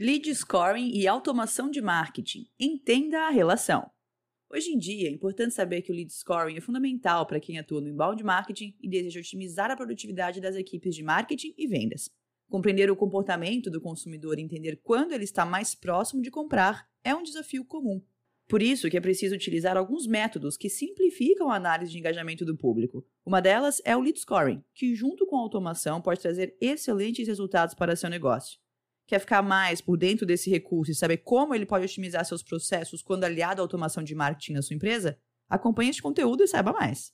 Lead scoring e automação de marketing. Entenda a relação. Hoje em dia, é importante saber que o lead scoring é fundamental para quem atua no inbound marketing e deseja otimizar a produtividade das equipes de marketing e vendas. Compreender o comportamento do consumidor e entender quando ele está mais próximo de comprar é um desafio comum. Por isso que é preciso utilizar alguns métodos que simplificam a análise de engajamento do público. Uma delas é o lead scoring, que junto com a automação pode trazer excelentes resultados para seu negócio. Quer ficar mais por dentro desse recurso e saber como ele pode otimizar seus processos quando aliado à automação de marketing na sua empresa? Acompanhe este conteúdo e saiba mais.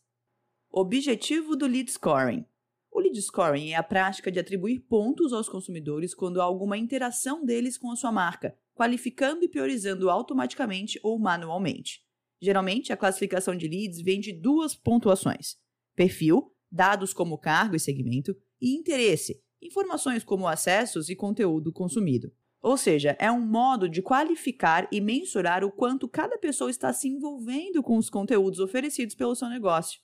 Objetivo do lead scoring. O lead scoring é a prática de atribuir pontos aos consumidores quando há alguma interação deles com a sua marca, qualificando e priorizando automaticamente ou manualmente. Geralmente, a classificação de leads vem de duas pontuações: perfil, dados como cargo e segmento, e interesse, informações como acessos e conteúdo consumido. Ou seja, é um modo de qualificar e mensurar o quanto cada pessoa está se envolvendo com os conteúdos oferecidos pelo seu negócio.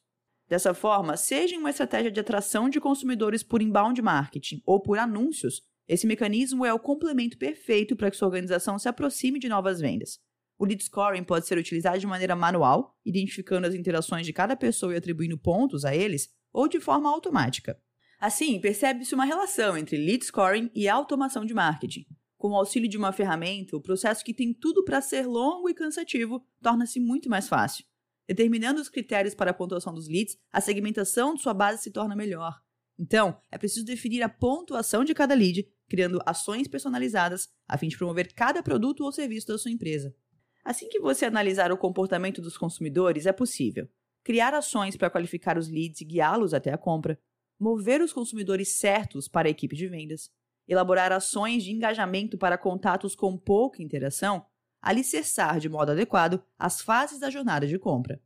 Dessa forma, seja em uma estratégia de atração de consumidores por inbound marketing ou por anúncios, esse mecanismo é o complemento perfeito para que sua organização se aproxime de novas vendas. O lead scoring pode ser utilizado de maneira manual, identificando as interações de cada pessoa e atribuindo pontos a eles, ou de forma automática. Assim, percebe-se uma relação entre lead scoring e automação de marketing. Com o auxílio de uma ferramenta, o processo que tem tudo para ser longo e cansativo torna-se muito mais fácil. Determinando os critérios para a pontuação dos leads, a segmentação de sua base se torna melhor. Então, é preciso definir a pontuação de cada lead, criando ações personalizadas a fim de promover cada produto ou serviço da sua empresa. Assim que você analisar o comportamento dos consumidores, é possível criar ações para qualificar os leads e guiá-los até a compra, mover os consumidores certos para a equipe de vendas, elaborar ações de engajamento para contatos com pouca interação, alicerçar de modo adequado as fases da jornada de compra.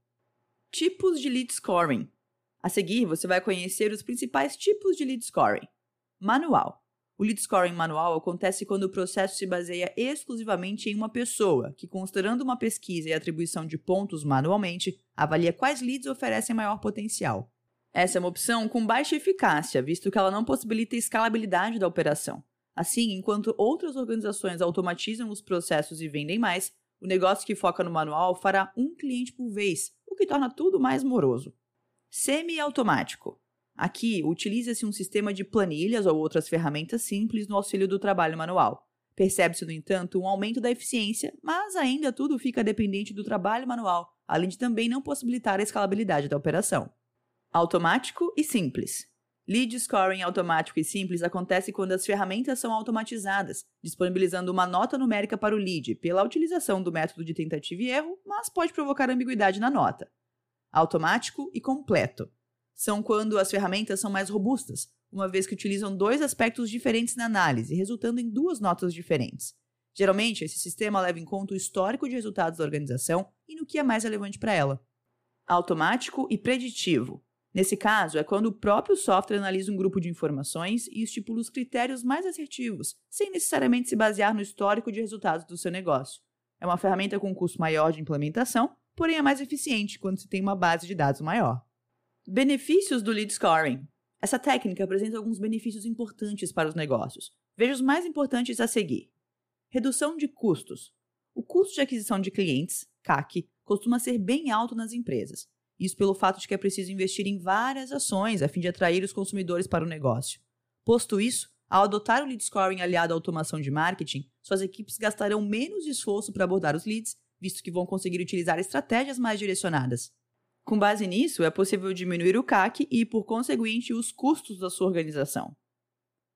Tipos de lead scoring. A seguir, você vai conhecer os principais tipos de lead scoring. Manual. O lead scoring manual acontece quando o processo se baseia exclusivamente em uma pessoa, que, considerando uma pesquisa e atribuição de pontos manualmente, avalia quais leads oferecem maior potencial. Essa é uma opção com baixa eficácia, visto que ela não possibilita escalabilidade da operação. Assim, enquanto outras organizações automatizam os processos e vendem mais, o negócio que foca no manual fará um cliente por vez, o que torna tudo mais moroso. Semi-automático. Aqui, utiliza-se um sistema de planilhas ou outras ferramentas simples no auxílio do trabalho manual. Percebe-se, no entanto, um aumento da eficiência, mas ainda tudo fica dependente do trabalho manual, além de também não possibilitar a escalabilidade da operação. Automático e simples. Lead scoring automático e simples acontece quando as ferramentas são automatizadas, disponibilizando uma nota numérica para o lead pela utilização do método de tentativa e erro, mas pode provocar ambiguidade na nota. Automático e completo. São quando as ferramentas são mais robustas, uma vez que utilizam dois aspectos diferentes na análise, resultando em duas notas diferentes. Geralmente, esse sistema leva em conta o histórico de resultados da organização e no que é mais relevante para ela. Automático e preditivo. Nesse caso, é quando o próprio software analisa um grupo de informações e estipula os critérios mais assertivos, sem necessariamente se basear no histórico de resultados do seu negócio. É uma ferramenta com um custo maior de implementação, porém é mais eficiente quando se tem uma base de dados maior. Benefícios do lead scoring. Essa técnica apresenta alguns benefícios importantes para os negócios. Veja os mais importantes a seguir. Redução de custos. O custo de aquisição de clientes, CAC, costuma ser bem alto nas empresas. Isso pelo fato de que é preciso investir em várias ações a fim de atrair os consumidores para o negócio. Posto isso, ao adotar o lead scoring aliado à automação de marketing, suas equipes gastarão menos esforço para abordar os leads, visto que vão conseguir utilizar estratégias mais direcionadas. Com base nisso, é possível diminuir o CAC e, por conseguinte, os custos da sua organização.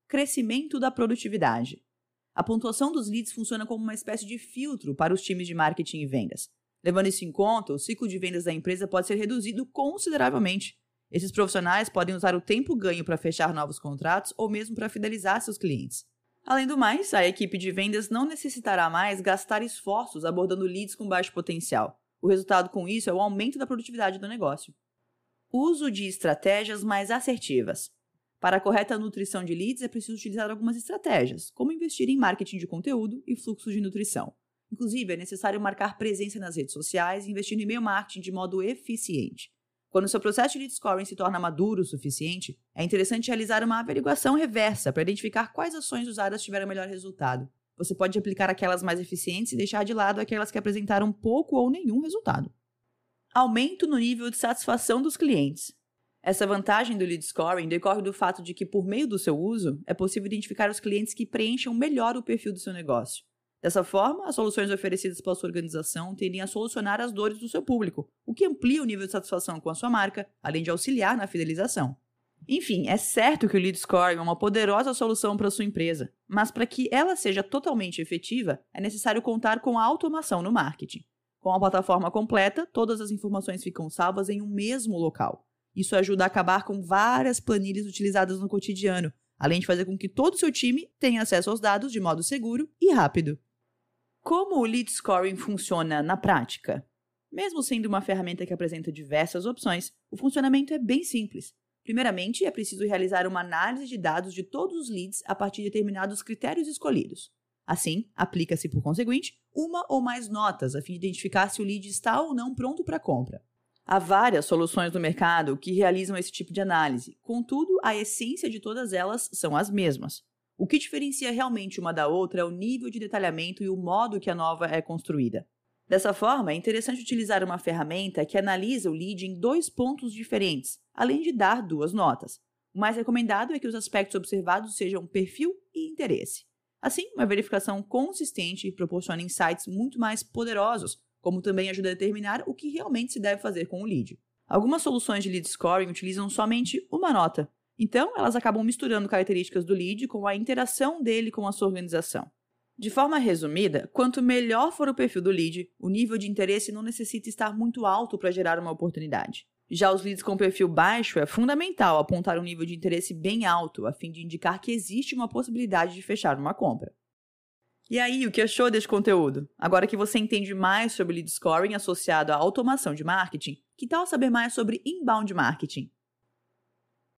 Crescimento da produtividade. A pontuação dos leads funciona como uma espécie de filtro para os times de marketing e vendas. Levando isso em conta, o ciclo de vendas da empresa pode ser reduzido consideravelmente. Esses profissionais podem usar o tempo ganho para fechar novos contratos ou mesmo para fidelizar seus clientes. Além do mais, a equipe de vendas não necessitará mais gastar esforços abordando leads com baixo potencial. O resultado com isso é o aumento da produtividade do negócio. Uso de estratégias mais assertivas. Para a correta nutrição de leads é preciso utilizar algumas estratégias, como investir em marketing de conteúdo e fluxos de nutrição. Inclusive, é necessário marcar presença nas redes sociais e investir no e-mail marketing de modo eficiente. Quando seu processo de lead scoring se torna maduro o suficiente, é interessante realizar uma averiguação reversa para identificar quais ações usadas tiveram melhor resultado. Você pode aplicar aquelas mais eficientes e deixar de lado aquelas que apresentaram pouco ou nenhum resultado. Aumento no nível de satisfação dos clientes. Essa vantagem do lead scoring decorre do fato de que, por meio do seu uso, é possível identificar os clientes que preencham melhor o perfil do seu negócio. Dessa forma, as soluções oferecidas pela sua organização tendem a solucionar as dores do seu público, o que amplia o nível de satisfação com a sua marca, além de auxiliar na fidelização. Enfim, é certo que o lead scoring é uma poderosa solução para sua empresa, mas para que ela seja totalmente efetiva, é necessário contar com a automação no marketing. Com a plataforma completa, todas as informações ficam salvas em um mesmo local. Isso ajuda a acabar com várias planilhas utilizadas no cotidiano, além de fazer com que todo o seu time tenha acesso aos dados de modo seguro e rápido. Como o lead scoring funciona na prática? Mesmo sendo uma ferramenta que apresenta diversas opções, o funcionamento é bem simples. Primeiramente, é preciso realizar uma análise de dados de todos os leads a partir de determinados critérios escolhidos. Assim, aplica-se, por conseguinte, uma ou mais notas a fim de identificar se o lead está ou não pronto para compra. Há várias soluções no mercado que realizam esse tipo de análise, contudo, a essência de todas elas são as mesmas. O que diferencia realmente uma da outra é o nível de detalhamento e o modo que a nova é construída. Dessa forma, é interessante utilizar uma ferramenta que analisa o lead em dois pontos diferentes, além de dar duas notas. O mais recomendado é que os aspectos observados sejam perfil e interesse. Assim, uma verificação consistente proporciona insights muito mais poderosos como também ajuda a determinar o que realmente se deve fazer com o lead. Algumas soluções de lead scoring utilizam somente uma nota, então elas acabam misturando características do lead com a interação dele com a sua organização. De forma resumida, quanto melhor for o perfil do lead, o nível de interesse não necessita estar muito alto para gerar uma oportunidade. Já os leads com perfil baixo, é fundamental apontar um nível de interesse bem alto, a fim de indicar que existe uma possibilidade de fechar uma compra. E aí, o que achou deste conteúdo? Agora que você entende mais sobre lead scoring associado à automação de marketing, que tal saber mais sobre inbound marketing?